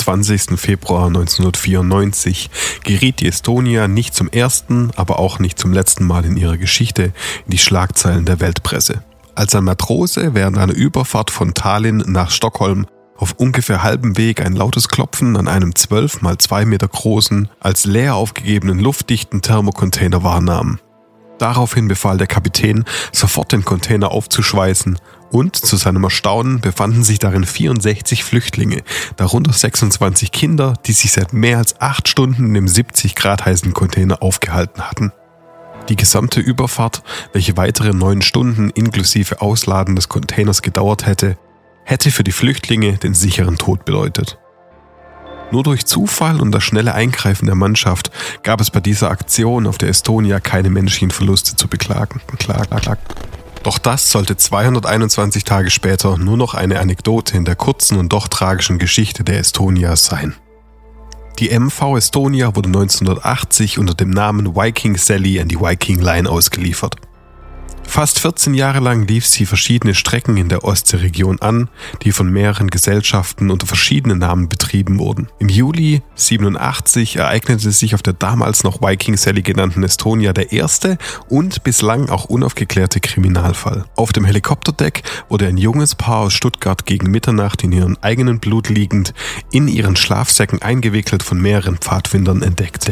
20. Februar 1994 geriet die Estonia nicht zum ersten, aber auch nicht zum letzten Mal in ihrer Geschichte in die Schlagzeilen der Weltpresse. Als ein Matrose während einer Überfahrt von Tallinn nach Stockholm auf ungefähr halbem Weg ein lautes Klopfen an einem 12 mal 2 Meter großen, als leer aufgegebenen luftdichten Thermocontainer wahrnahm. Daraufhin befahl der Kapitän, sofort den Container aufzuschweißen und zu seinem Erstaunen befanden sich darin 64 Flüchtlinge, darunter 26 Kinder, die sich seit mehr als acht Stunden in dem 70 Grad heißen Container aufgehalten hatten. Die gesamte Überfahrt, welche weitere neun Stunden inklusive Ausladen des Containers gedauert hätte, hätte für die Flüchtlinge den sicheren Tod bedeutet. Nur durch Zufall und das schnelle Eingreifen der Mannschaft gab es bei dieser Aktion auf der Estonia keine menschlichen Verluste zu beklagen. Doch das sollte 221 Tage später nur noch eine Anekdote in der kurzen und doch tragischen Geschichte der Estonia sein. Die MV Estonia wurde 1980 unter dem Namen Viking Sally an die Viking Line ausgeliefert. Fast 14 Jahre lang lief sie verschiedene Strecken in der Ostseeregion an, die von mehreren Gesellschaften unter verschiedenen Namen betrieben wurden. Im Juli 87 ereignete sich auf der damals noch Viking Sally genannten Estonia der erste und bislang auch unaufgeklärte Kriminalfall. Auf dem Helikopterdeck wurde ein junges Paar aus Stuttgart gegen Mitternacht in ihrem eigenen Blut liegend, in ihren Schlafsäcken eingewickelt von mehreren Pfadfindern entdeckt.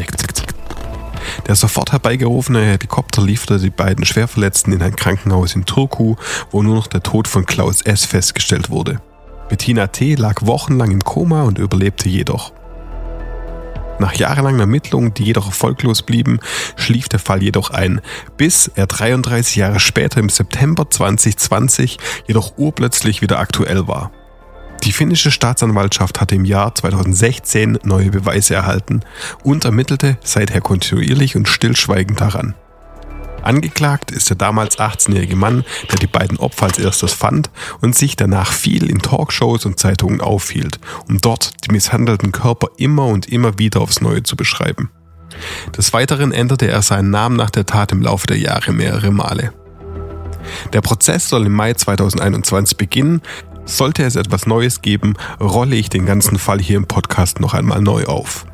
Der sofort herbeigerufene Helikopter lieferte die beiden Schwerverletzten in ein Krankenhaus in Turku, wo nur noch der Tod von Klaus S. festgestellt wurde. Bettina T. lag wochenlang im Koma und überlebte jedoch. Nach jahrelangen Ermittlungen, die jedoch erfolglos blieben, schlief der Fall jedoch ein, bis er 33 Jahre später im September 2020 jedoch urplötzlich wieder aktuell war. Die finnische Staatsanwaltschaft hatte im Jahr 2016 neue Beweise erhalten und ermittelte seither kontinuierlich und stillschweigend daran. Angeklagt ist der damals 18-jährige Mann, der die beiden Opfer als erstes fand und sich danach viel in Talkshows und Zeitungen aufhielt, um dort die misshandelten Körper immer und immer wieder aufs Neue zu beschreiben. Des Weiteren änderte er seinen Namen nach der Tat im Laufe der Jahre mehrere Male. Der Prozess soll im Mai 2021 beginnen, sollte es etwas Neues geben, rolle ich den ganzen Fall hier im Podcast noch einmal neu auf.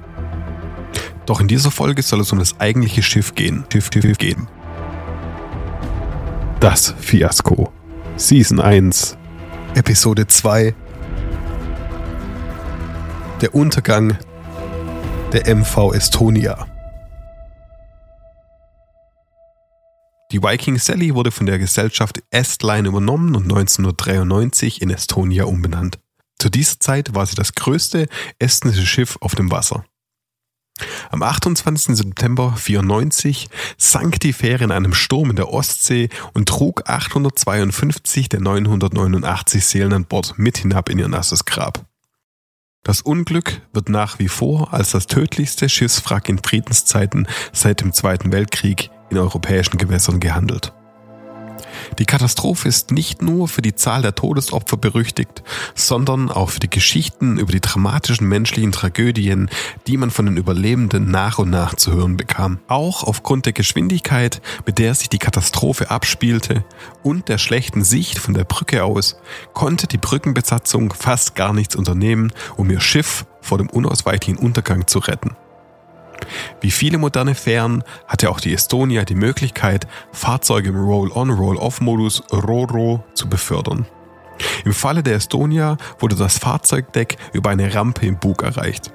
Doch in dieser Folge soll es um das eigentliche Schiff gehen. Schiff, Schiff gehen. Das Fiasko. Season 1. Episode 2. Der Untergang der MV Estonia. Die Viking Sally wurde von der Gesellschaft Estline übernommen und 1993 in Estonia umbenannt. Zu dieser Zeit war sie das größte estnische Schiff auf dem Wasser. Am 28. September 1994 sank die Fähre in einem Sturm in der Ostsee und trug 852 der 989 Seelen an Bord mit hinab in ihr nasses Grab. Das Unglück wird nach wie vor als das tödlichste Schiffswrack in Friedenszeiten seit dem Zweiten Weltkrieg in europäischen Gewässern gehandelt. Die Katastrophe ist nicht nur für die Zahl der Todesopfer berüchtigt, sondern auch für die Geschichten über die dramatischen menschlichen Tragödien, die man von den Überlebenden nach und nach zu hören bekam. Auch aufgrund der Geschwindigkeit, mit der sich die Katastrophe abspielte und der schlechten Sicht von der Brücke aus, konnte die Brückenbesatzung fast gar nichts unternehmen, um ihr Schiff vor dem unausweichlichen Untergang zu retten. Wie viele moderne Fähren hatte auch die Estonia die Möglichkeit, Fahrzeuge im Roll-on-Roll-off-Modus RORO zu befördern. Im Falle der Estonia wurde das Fahrzeugdeck über eine Rampe im Bug erreicht.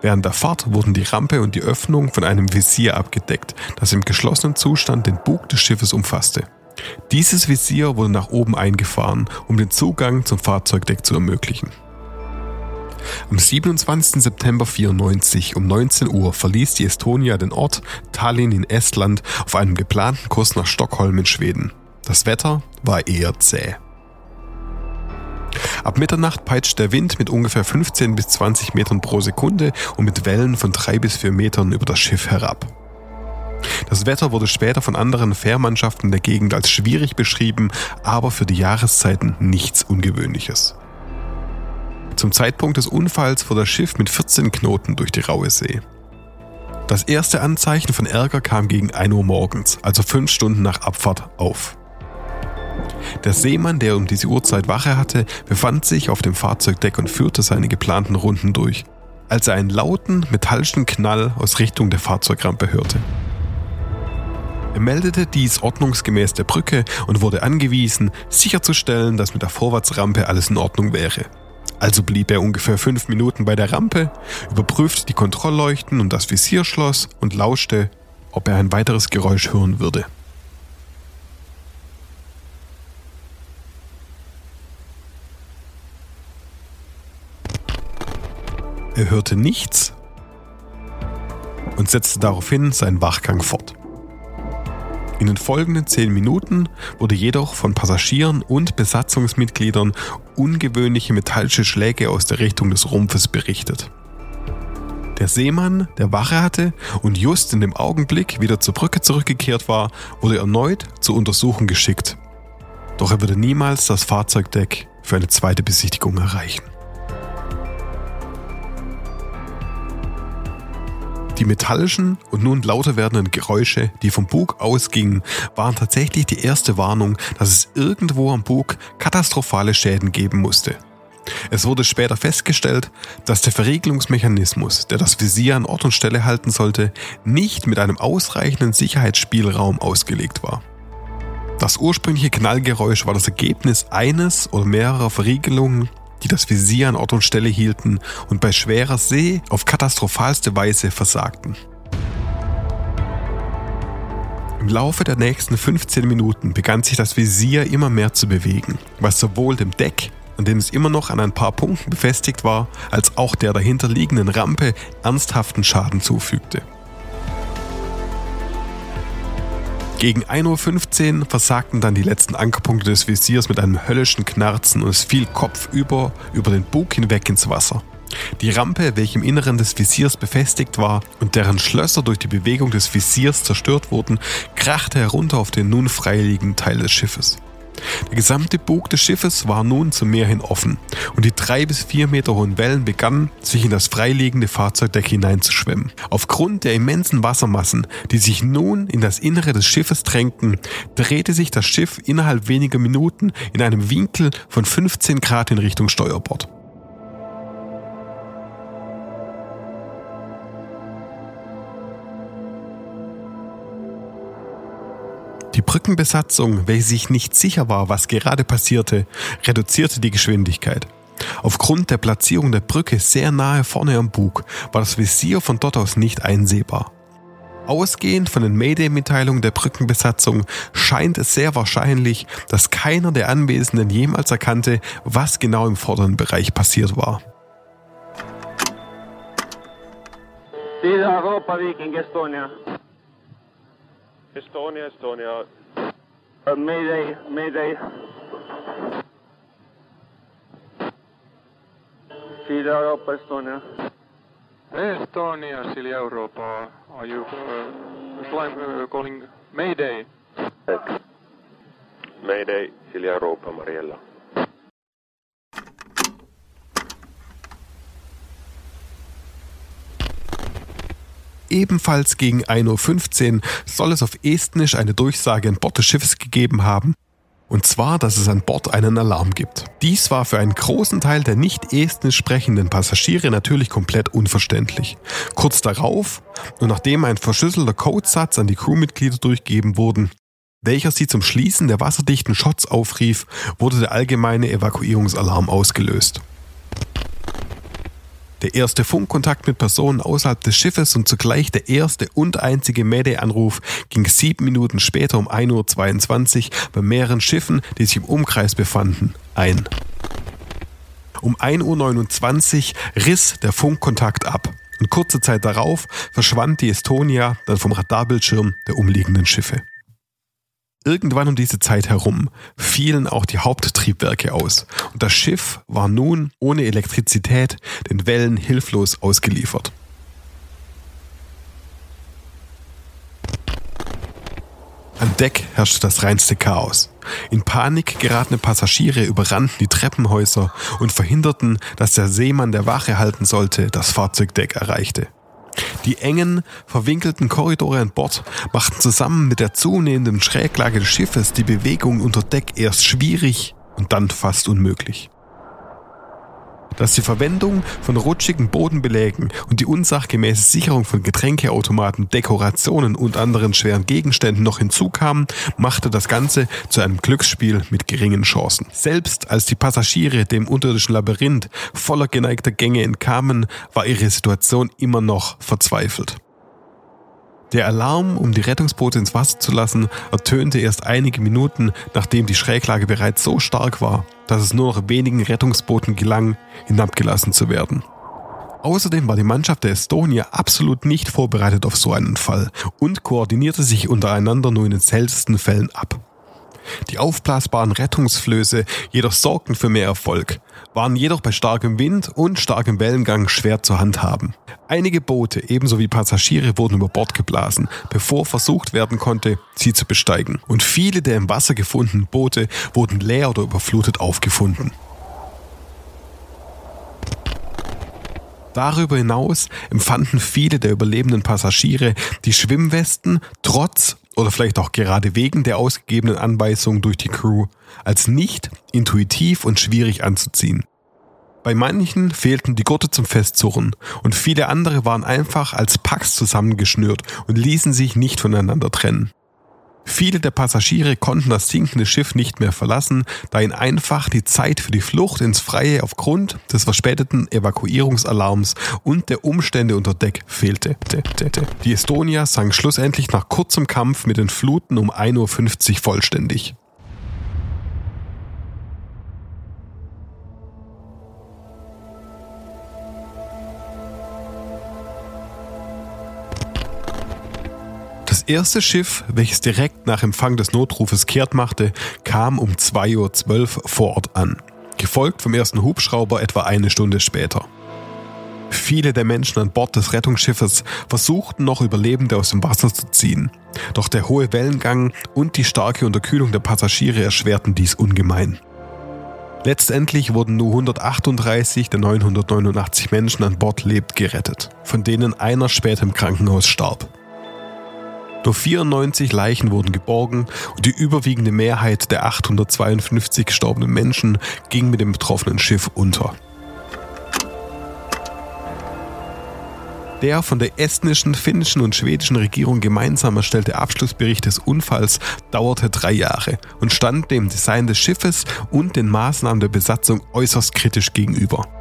Während der Fahrt wurden die Rampe und die Öffnung von einem Visier abgedeckt, das im geschlossenen Zustand den Bug des Schiffes umfasste. Dieses Visier wurde nach oben eingefahren, um den Zugang zum Fahrzeugdeck zu ermöglichen. Am 27. September 94 um 19 Uhr verließ die Estonia den Ort Tallinn in Estland auf einem geplanten Kurs nach Stockholm in Schweden. Das Wetter war eher zäh. Ab Mitternacht peitscht der Wind mit ungefähr 15 bis 20 Metern pro Sekunde und mit Wellen von 3 bis 4 Metern über das Schiff herab. Das Wetter wurde später von anderen Fährmannschaften der Gegend als schwierig beschrieben, aber für die Jahreszeiten nichts Ungewöhnliches. Zum Zeitpunkt des Unfalls fuhr das Schiff mit 14 Knoten durch die raue See. Das erste Anzeichen von Ärger kam gegen 1 Uhr morgens, also fünf Stunden nach Abfahrt, auf. Der Seemann, der um diese Uhrzeit Wache hatte, befand sich auf dem Fahrzeugdeck und führte seine geplanten Runden durch, als er einen lauten, metallischen Knall aus Richtung der Fahrzeugrampe hörte. Er meldete dies ordnungsgemäß der Brücke und wurde angewiesen, sicherzustellen, dass mit der Vorwärtsrampe alles in Ordnung wäre. Also blieb er ungefähr fünf Minuten bei der Rampe, überprüfte die Kontrollleuchten und das Visierschloss und lauschte, ob er ein weiteres Geräusch hören würde. Er hörte nichts und setzte daraufhin seinen Wachgang fort. In den folgenden zehn Minuten wurde jedoch von Passagieren und Besatzungsmitgliedern ungewöhnliche metallische Schläge aus der Richtung des Rumpfes berichtet. Der Seemann, der Wache hatte und just in dem Augenblick wieder zur Brücke zurückgekehrt war, wurde erneut zur Untersuchung geschickt. Doch er würde niemals das Fahrzeugdeck für eine zweite Besichtigung erreichen. Die metallischen und nun lauter werdenden Geräusche, die vom Bug ausgingen, waren tatsächlich die erste Warnung, dass es irgendwo am Bug katastrophale Schäden geben musste. Es wurde später festgestellt, dass der Verriegelungsmechanismus, der das Visier an Ort und Stelle halten sollte, nicht mit einem ausreichenden Sicherheitsspielraum ausgelegt war. Das ursprüngliche Knallgeräusch war das Ergebnis eines oder mehrerer Verriegelungen die das Visier an Ort und Stelle hielten und bei schwerer See auf katastrophalste Weise versagten. Im Laufe der nächsten 15 Minuten begann sich das Visier immer mehr zu bewegen, was sowohl dem Deck, an dem es immer noch an ein paar Punkten befestigt war, als auch der dahinterliegenden Rampe ernsthaften Schaden zufügte. Gegen 1.15 Uhr versagten dann die letzten Ankerpunkte des Visiers mit einem höllischen Knarzen und es fiel kopfüber über den Bug hinweg ins Wasser. Die Rampe, welche im Inneren des Visiers befestigt war und deren Schlösser durch die Bewegung des Visiers zerstört wurden, krachte herunter auf den nun freiliegenden Teil des Schiffes. Der gesamte Bug des Schiffes war nun zum Meer hin offen und die drei bis vier Meter hohen Wellen begannen, sich in das freiliegende Fahrzeugdeck hineinzuschwemmen. Aufgrund der immensen Wassermassen, die sich nun in das Innere des Schiffes drängten, drehte sich das Schiff innerhalb weniger Minuten in einem Winkel von 15 Grad in Richtung Steuerbord. Die Brückenbesatzung, welche sich nicht sicher war, was gerade passierte, reduzierte die Geschwindigkeit. Aufgrund der Platzierung der Brücke sehr nahe vorne am Bug war das Visier von dort aus nicht einsehbar. Ausgehend von den Mayday-Mitteilungen der Brückenbesatzung scheint es sehr wahrscheinlich, dass keiner der Anwesenden jemals erkannte, was genau im vorderen Bereich passiert war. Europa Viking Estonia. Estonia, Estonia. Uh, mayday, Mayday. Sida Europa, Estonia. Estonia, Silja Europa. Are you uh, flying, uh, calling Mayday? Mayday, Silja Europa, Mariella. Ebenfalls gegen 1.15 Uhr soll es auf Estnisch eine Durchsage an Bord des Schiffes gegeben haben, und zwar, dass es an Bord einen Alarm gibt. Dies war für einen großen Teil der nicht estnisch sprechenden Passagiere natürlich komplett unverständlich. Kurz darauf, und nachdem ein verschlüsselter Codesatz an die Crewmitglieder durchgegeben wurden, welcher sie zum Schließen der wasserdichten Shots aufrief, wurde der allgemeine Evakuierungsalarm ausgelöst. Der erste Funkkontakt mit Personen außerhalb des Schiffes und zugleich der erste und einzige Mayday-Anruf ging sieben Minuten später um 1.22 Uhr bei mehreren Schiffen, die sich im Umkreis befanden, ein. Um 1.29 Uhr riss der Funkkontakt ab und kurze Zeit darauf verschwand die Estonia dann vom Radarbildschirm der umliegenden Schiffe. Irgendwann um diese Zeit herum fielen auch die Haupttriebwerke aus und das Schiff war nun ohne Elektrizität den Wellen hilflos ausgeliefert. An Deck herrschte das reinste Chaos. In Panik geratene Passagiere überrannten die Treppenhäuser und verhinderten, dass der Seemann der Wache halten sollte, das Fahrzeugdeck erreichte. Die engen, verwinkelten Korridore an Bord machten zusammen mit der zunehmenden Schräglage des Schiffes die Bewegung unter Deck erst schwierig und dann fast unmöglich dass die Verwendung von rutschigen Bodenbelägen und die unsachgemäße Sicherung von Getränkeautomaten, Dekorationen und anderen schweren Gegenständen noch hinzukamen, machte das Ganze zu einem Glücksspiel mit geringen Chancen. Selbst als die Passagiere dem unterirdischen Labyrinth voller geneigter Gänge entkamen, war ihre Situation immer noch verzweifelt. Der Alarm, um die Rettungsboote ins Wasser zu lassen, ertönte erst einige Minuten, nachdem die Schräglage bereits so stark war, dass es nur noch wenigen Rettungsbooten gelang, hinabgelassen zu werden. Außerdem war die Mannschaft der Estonia absolut nicht vorbereitet auf so einen Fall und koordinierte sich untereinander nur in den seltensten Fällen ab. Die aufblasbaren Rettungsflöße jedoch sorgten für mehr Erfolg, waren jedoch bei starkem Wind und starkem Wellengang schwer zu handhaben. Einige Boote ebenso wie Passagiere wurden über Bord geblasen, bevor versucht werden konnte, sie zu besteigen. Und viele der im Wasser gefundenen Boote wurden leer oder überflutet aufgefunden. Darüber hinaus empfanden viele der überlebenden Passagiere die Schwimmwesten trotz oder vielleicht auch gerade wegen der ausgegebenen Anweisungen durch die Crew als nicht intuitiv und schwierig anzuziehen. Bei manchen fehlten die Gurte zum Festzurren und viele andere waren einfach als Packs zusammengeschnürt und ließen sich nicht voneinander trennen. Viele der Passagiere konnten das sinkende Schiff nicht mehr verlassen, da ihnen einfach die Zeit für die Flucht ins Freie aufgrund des verspäteten Evakuierungsalarms und der Umstände unter Deck fehlte. Die Estonia sank schlussendlich nach kurzem Kampf mit den Fluten um 1.50 Uhr vollständig. Erste Schiff, welches direkt nach Empfang des Notrufes kehrt machte, kam um 2.12 Uhr vor Ort an, gefolgt vom ersten Hubschrauber etwa eine Stunde später. Viele der Menschen an Bord des Rettungsschiffes versuchten noch Überlebende aus dem Wasser zu ziehen, doch der hohe Wellengang und die starke Unterkühlung der Passagiere erschwerten dies ungemein. Letztendlich wurden nur 138 der 989 Menschen an Bord lebt gerettet, von denen einer später im Krankenhaus starb. Nur 94 Leichen wurden geborgen und die überwiegende Mehrheit der 852 gestorbenen Menschen ging mit dem betroffenen Schiff unter. Der von der estnischen, finnischen und schwedischen Regierung gemeinsam erstellte Abschlussbericht des Unfalls dauerte drei Jahre und stand dem Design des Schiffes und den Maßnahmen der Besatzung äußerst kritisch gegenüber.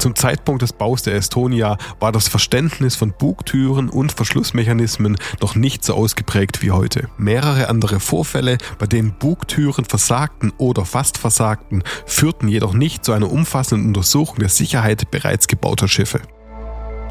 Zum Zeitpunkt des Baus der Estonia war das Verständnis von Bugtüren und Verschlussmechanismen noch nicht so ausgeprägt wie heute. Mehrere andere Vorfälle, bei denen Bugtüren versagten oder fast versagten, führten jedoch nicht zu einer umfassenden Untersuchung der Sicherheit bereits gebauter Schiffe.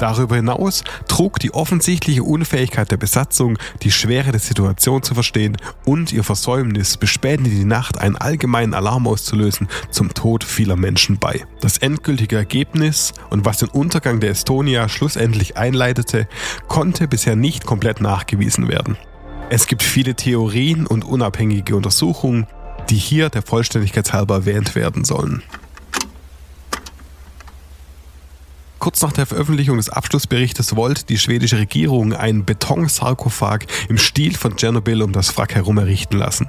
Darüber hinaus trug die offensichtliche Unfähigkeit der Besatzung, die Schwere der Situation zu verstehen und ihr Versäumnis, bis spät in die Nacht einen allgemeinen Alarm auszulösen, zum Tod vieler Menschen bei. Das endgültige Ergebnis und was den Untergang der Estonia schlussendlich einleitete, konnte bisher nicht komplett nachgewiesen werden. Es gibt viele Theorien und unabhängige Untersuchungen, die hier der Vollständigkeit halber erwähnt werden sollen. Kurz nach der Veröffentlichung des Abschlussberichtes wollte die schwedische Regierung einen Betonsarkophag im Stil von Tschernobyl um das Wrack herum errichten lassen.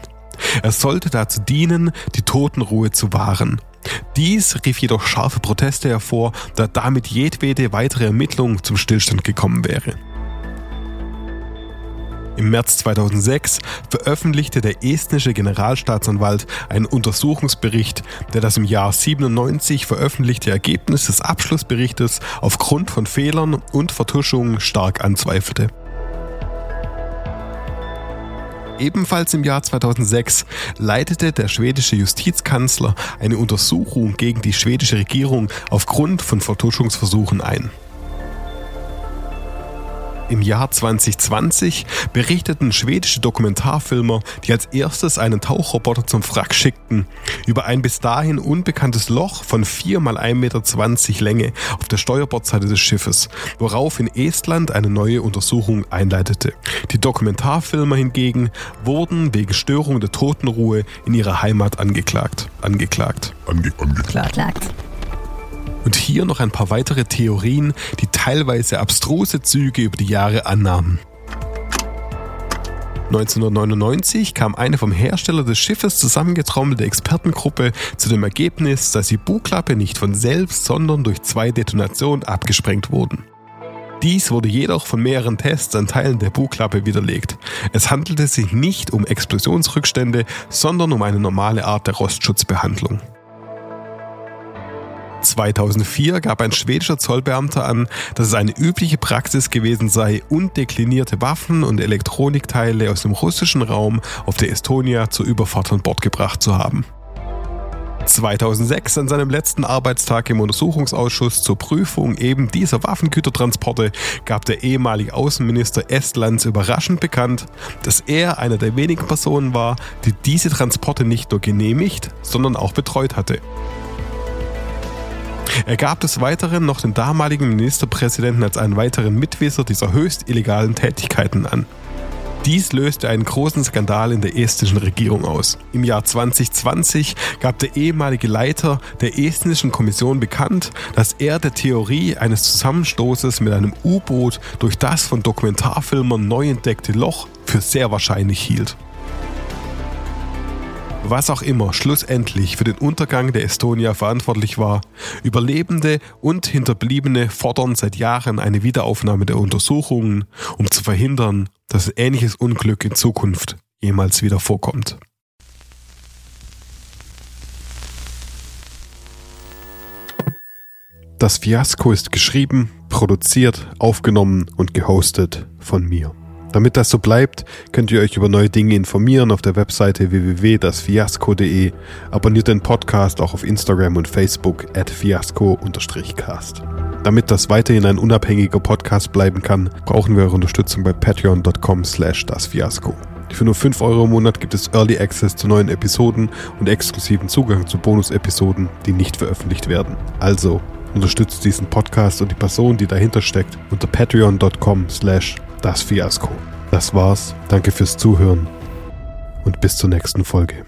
Er sollte dazu dienen, die Totenruhe zu wahren. Dies rief jedoch scharfe Proteste hervor, da damit jedwede weitere Ermittlung zum Stillstand gekommen wäre. Im März 2006 veröffentlichte der estnische Generalstaatsanwalt einen Untersuchungsbericht, der das im Jahr 97 veröffentlichte Ergebnis des Abschlussberichtes aufgrund von Fehlern und Vertuschungen stark anzweifelte. Ebenfalls im Jahr 2006 leitete der schwedische Justizkanzler eine Untersuchung gegen die schwedische Regierung aufgrund von Vertuschungsversuchen ein. Im Jahr 2020 berichteten schwedische Dokumentarfilmer, die als erstes einen Tauchroboter zum Wrack schickten, über ein bis dahin unbekanntes Loch von 4 mal 1,20 Meter Länge auf der Steuerbordseite des Schiffes, worauf in Estland eine neue Untersuchung einleitete. Die Dokumentarfilmer hingegen wurden wegen Störung der Totenruhe in ihrer Heimat angeklagt. Angeklagt. Ange angeklagt. Und hier noch ein paar weitere Theorien, die teilweise abstruse Züge über die Jahre annahmen. 1999 kam eine vom Hersteller des Schiffes zusammengetrommelte Expertengruppe zu dem Ergebnis, dass die Bugklappe nicht von selbst, sondern durch zwei Detonationen abgesprengt wurden. Dies wurde jedoch von mehreren Tests an Teilen der Bugklappe widerlegt. Es handelte sich nicht um Explosionsrückstände, sondern um eine normale Art der Rostschutzbehandlung. 2004 gab ein schwedischer Zollbeamter an, dass es eine übliche Praxis gewesen sei, undeklinierte Waffen und Elektronikteile aus dem russischen Raum auf der Estonia zur Überfahrt an Bord gebracht zu haben. 2006 an seinem letzten Arbeitstag im Untersuchungsausschuss zur Prüfung eben dieser Waffengütertransporte gab der ehemalige Außenminister Estlands überraschend bekannt, dass er einer der wenigen Personen war, die diese Transporte nicht nur genehmigt, sondern auch betreut hatte. Er gab des Weiteren noch den damaligen Ministerpräsidenten als einen weiteren Mitwisser dieser höchst illegalen Tätigkeiten an. Dies löste einen großen Skandal in der estnischen Regierung aus. Im Jahr 2020 gab der ehemalige Leiter der estnischen Kommission bekannt, dass er der Theorie eines Zusammenstoßes mit einem U-Boot durch das von Dokumentarfilmern neu entdeckte Loch für sehr wahrscheinlich hielt was auch immer schlussendlich für den Untergang der Estonia verantwortlich war, Überlebende und Hinterbliebene fordern seit Jahren eine Wiederaufnahme der Untersuchungen, um zu verhindern, dass ähnliches Unglück in Zukunft jemals wieder vorkommt. Das Fiasko ist geschrieben, produziert, aufgenommen und gehostet von mir. Damit das so bleibt, könnt ihr euch über neue Dinge informieren auf der Webseite www.dasfiasco.de. Abonniert den Podcast auch auf Instagram und Facebook at fiasco-cast. Damit das weiterhin ein unabhängiger Podcast bleiben kann, brauchen wir eure Unterstützung bei patreon.com slash dasfiasco. Für nur 5 Euro im Monat gibt es Early Access zu neuen Episoden und exklusiven Zugang zu Bonus-Episoden, die nicht veröffentlicht werden. Also unterstützt diesen Podcast und die Person, die dahinter steckt, unter patreon.com slash das Fiasko. Das war's. Danke fürs Zuhören und bis zur nächsten Folge.